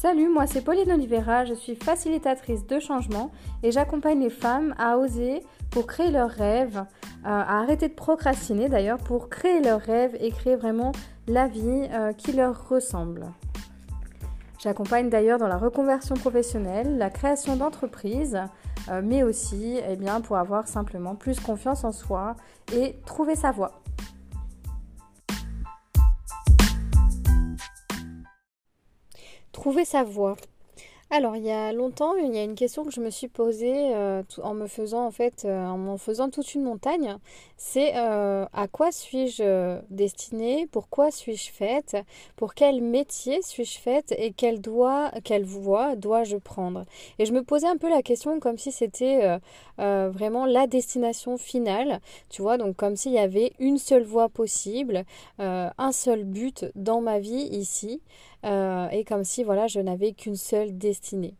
Salut, moi c'est Pauline Oliveira, je suis facilitatrice de changement et j'accompagne les femmes à oser pour créer leurs rêves, euh, à arrêter de procrastiner d'ailleurs, pour créer leurs rêves et créer vraiment la vie euh, qui leur ressemble. J'accompagne d'ailleurs dans la reconversion professionnelle, la création d'entreprises, euh, mais aussi eh bien, pour avoir simplement plus confiance en soi et trouver sa voie. Trouver sa voie. Alors, il y a longtemps, il y a une question que je me suis posée euh, en me faisant en fait, euh, en m'en faisant toute une montagne. C'est euh, à quoi suis-je destinée? Pourquoi suis-je faite? Pour quel métier suis-je faite? Et quelle, quelle voie dois-je prendre? Et je me posais un peu la question comme si c'était vraiment la destination finale. Tu vois, donc comme s'il y avait une seule voie possible, un seul but dans ma vie ici. Euh, et comme si voilà je n'avais qu'une seule destinée.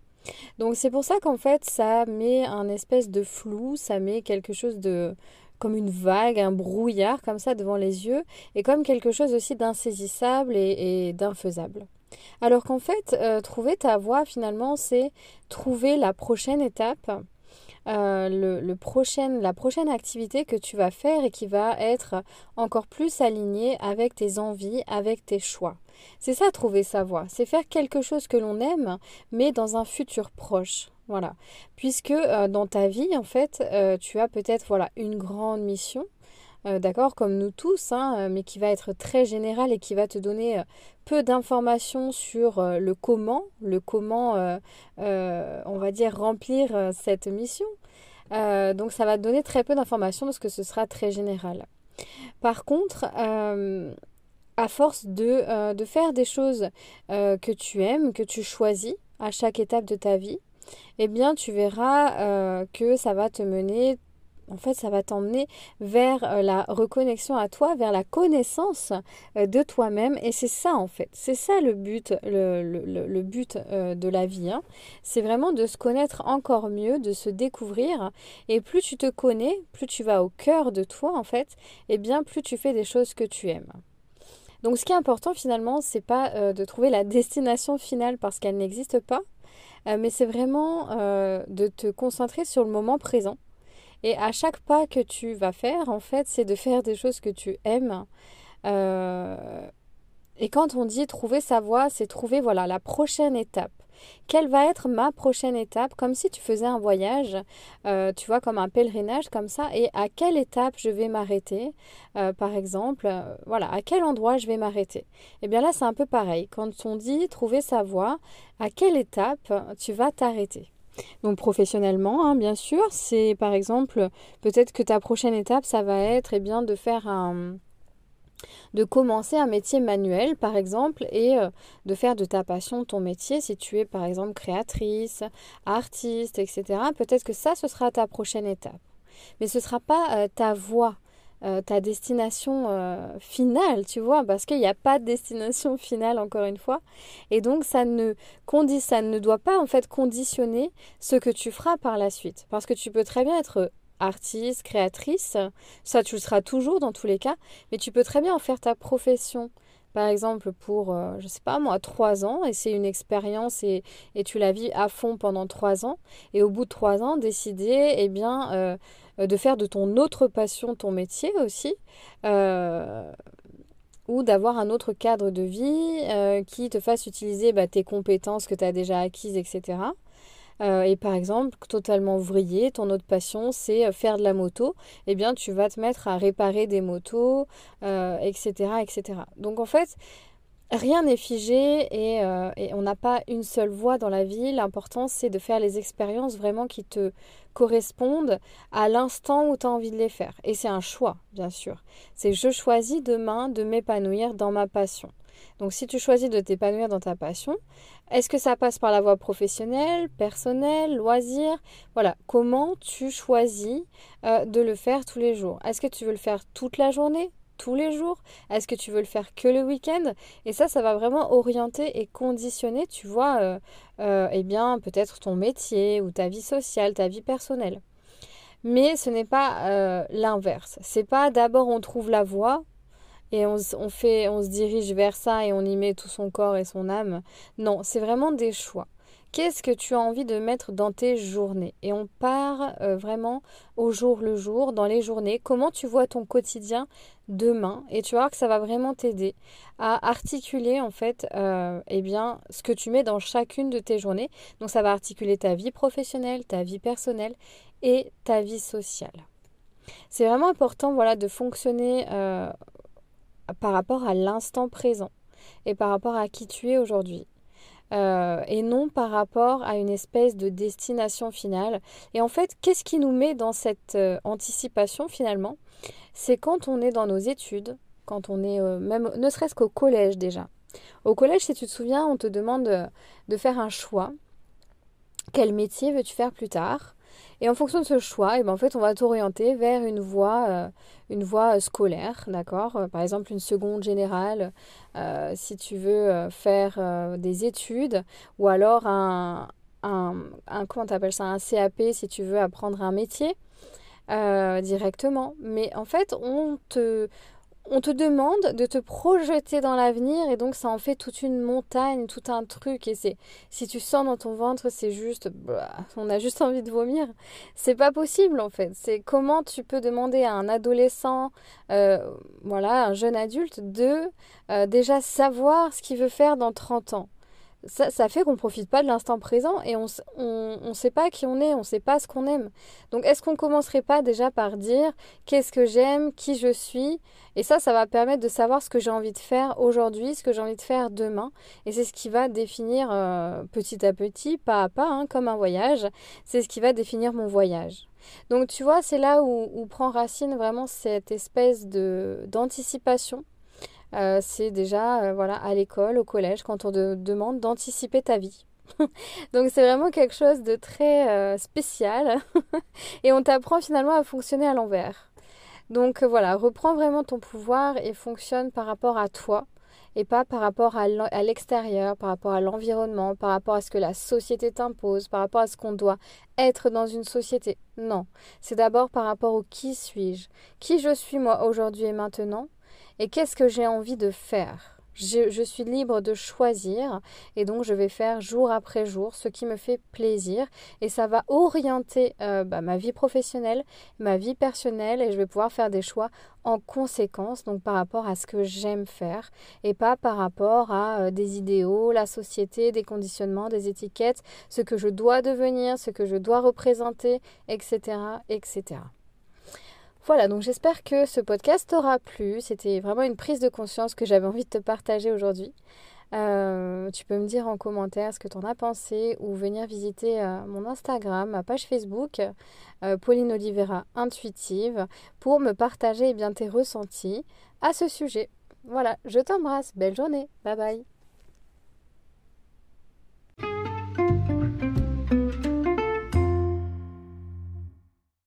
Donc c'est pour ça qu'en fait ça met un espèce de flou, ça met quelque chose de comme une vague, un brouillard comme ça devant les yeux et comme quelque chose aussi d'insaisissable et, d'infaisable. Alors qu'en fait, euh, trouver ta voie finalement, c'est trouver la prochaine étape, euh, la prochaine activité que tu vas faire et qui va être encore plus alignée avec tes envies, avec tes choix. C'est ça trouver sa voie, c'est faire quelque chose que l'on aime, mais dans un futur proche. Voilà. Puisque euh, dans ta vie, en fait, euh, tu as peut-être voilà, une grande mission, euh, d'accord, comme nous tous, hein, mais qui va être très générale et qui va te donner peu d'informations sur le comment, le comment, on va dire, remplir cette mission. donc ça va te donner très peu d'informations parce que ce sera très général. Par contre, à force de, de faire des choses que tu aimes, que tu choisis à chaque étape de ta vie, eh bien tu verras euh, que ça va te mener, en fait ça va t'emmener vers la reconnexion à toi, vers la connaissance de toi-même. Et c'est ça en fait, c'est ça le but, le, le, but de la vie. Hein. C'est vraiment de se connaître encore mieux, de se découvrir. Et plus tu te connais, plus tu vas au cœur de toi en fait, et eh bien plus tu fais des choses que tu aimes. Donc ce qui est important finalement, c'est pas euh, de trouver la destination finale parce qu'elle n'existe pas, euh, mais c'est vraiment euh, de te concentrer sur le moment présent. Et à chaque pas que tu vas faire, en fait, c'est de faire des choses que tu aimes. et quand on dit trouver sa voie, c'est trouver voilà la prochaine étape. Quelle va être ma prochaine étape? Comme si tu faisais un voyage, euh, tu vois, comme un pèlerinage comme ça, et à quelle étape je vais m'arrêter, euh, par exemple, euh, voilà, à quel endroit je vais m'arrêter? Et eh bien là, c'est un peu pareil. Quand on dit trouver sa voie, à quelle étape tu vas t'arrêter? Donc professionnellement, hein, bien sûr, c'est par exemple peut-être que ta prochaine étape, ça va être eh bien de faire un, de commencer un métier manuel par exemple et euh, de faire de ta passion ton métier si tu es par exemple créatrice, artiste, etc. Peut-être que ça, ce sera ta prochaine étape. Mais ce ne sera pas euh, ta voie, euh, ta destination finale, tu vois, parce qu'il n'y a pas de destination finale encore une fois. Et donc ça ne, ça ne doit pas en fait conditionner ce que tu feras par la suite. Parce que tu peux très bien être artiste, créatrice, ça tu le seras toujours dans tous les cas, mais tu peux très bien en faire ta profession. Par exemple, pour, je euh, je sais pas moi, trois ans, et c'est une expérience et, et, tu la vis à fond pendant trois ans, et au bout de trois ans, décider eh bien, euh, de faire de ton autre passion ton métier aussi, euh, ou d'avoir un autre cadre de vie qui te fasse utiliser bah, tes compétences que tu as déjà acquises, etc. Euh, et par exemple, totalement ouvrier, ton autre passion, c'est euh, faire de la moto, eh bien, tu vas te mettre à réparer des motos, etc., euh, etc. Donc, en fait, rien n'est figé et, et on n'a pas une seule voie dans la vie. L'important, c'est de faire les expériences vraiment qui te correspondent à l'instant où tu as envie de les faire. Et c'est un choix, bien sûr. C'est je choisis demain de m'épanouir dans ma passion. Donc si tu choisis de t'épanouir dans ta passion, est-ce que ça passe par la voie professionnelle, personnelle, loisir? Voilà, comment tu choisis euh, de le faire tous les jours? Est-ce que tu veux le faire toute la journée tous les jours? Est-ce que tu veux le faire que le week-end? Et ça, ça va vraiment orienter et conditionner, tu vois, euh, euh, eh bien, peut-être ton métier ou ta vie sociale, ta vie personnelle. Mais ce n'est pas l'inverse. C'est pas d'abord on trouve la voie et on, fait, on se dirige vers ça et on y met tout son corps et son âme. Non, c'est vraiment des choix. Qu'est-ce que tu as envie de mettre dans tes journées? Et on part euh, vraiment au jour le jour, dans les journées. Comment tu vois ton quotidien demain? Et tu vas voir que ça va vraiment t'aider à articuler en fait euh, eh bien, ce que tu mets dans chacune de tes journées. Donc ça va articuler ta vie professionnelle, ta vie personnelle et ta vie sociale. C'est vraiment important voilà, de fonctionner euh, par rapport à l'instant présent et par rapport à qui tu es aujourd'hui. Euh, et non par rapport à une espèce de destination finale. Et en fait, qu'est-ce qui nous met dans cette euh, anticipation finalement? C'est quand on est dans nos études, quand on est euh, même, ne serait-ce qu'au collège déjà. Au collège, si tu te souviens, on te demande de faire un choix. Quel métier veux-tu faire plus tard? Et en fonction de ce choix, et eh ben en fait, on va t'orienter vers une voie, euh, une voie euh, scolaire, d'accord? Euh, Par exemple, une seconde générale, si tu veux faire des études, ou alors un, un, un comment t'appelles ça, un CAP si tu veux apprendre un métier directement. Mais en fait, on te, on te demande de te projeter dans l'avenir et donc ça en fait toute une montagne, tout un truc et c'est si tu sens dans ton ventre c'est juste bah, on a juste envie de vomir. C'est pas possible en fait. C'est comment tu peux demander à un adolescent, euh, voilà, un jeune adulte de euh, déjà savoir ce qu'il veut faire dans 30 ans ça, fait qu'on ne profite pas de l'instant présent et on ne sait pas qui on est, on ne sait pas ce qu'on aime. Donc est-ce qu'on commencerait pas déjà par dire qu'est-ce que j'aime, qui je suis? Et ça, ça va permettre de savoir ce que j'ai envie de faire aujourd'hui, ce que j'ai envie de faire demain. Et c'est ce qui va définir euh, petit à petit, pas à pas, hein, comme un voyage, c'est ce qui va définir mon voyage. Donc tu vois, c'est là où, où prend racine vraiment cette espèce d'anticipation euh, c'est déjà euh, voilà à l'école, au collège, quand on te demande d'anticiper ta vie. Donc c'est vraiment quelque chose de très euh, spécial et on t'apprend finalement à fonctionner à l'envers. Donc voilà, reprends vraiment ton pouvoir et fonctionne par rapport à toi et pas par rapport à l'extérieur, par rapport à l'environnement, par rapport à ce que la société t'impose, par rapport à ce qu'on doit être dans une société. Non, c'est d'abord par rapport au qui suis-je, qui je suis moi aujourd'hui et maintenant, et qu'est-ce que j'ai envie de faire? Je, suis libre de choisir et donc je vais faire jour après jour ce qui me fait plaisir et ça va orienter euh, bah, ma vie professionnelle, ma vie personnelle et je vais pouvoir faire des choix en conséquence, donc par rapport à ce que j'aime faire et pas par rapport à euh, des idéaux, la société, des conditionnements, des étiquettes, ce que je dois devenir, ce que je dois représenter, etc. etc. Voilà, donc j'espère que ce podcast t'aura plu. C'était vraiment une prise de conscience que j'avais envie de te partager aujourd'hui. Euh, tu peux me dire en commentaire ce que tu en as pensé ou venir visiter euh, mon Instagram, ma page Facebook, euh, Pauline Olivera Intuitive, pour me partager eh bien, tes ressentis à ce sujet. Voilà, je t'embrasse. Belle journée. Bye bye.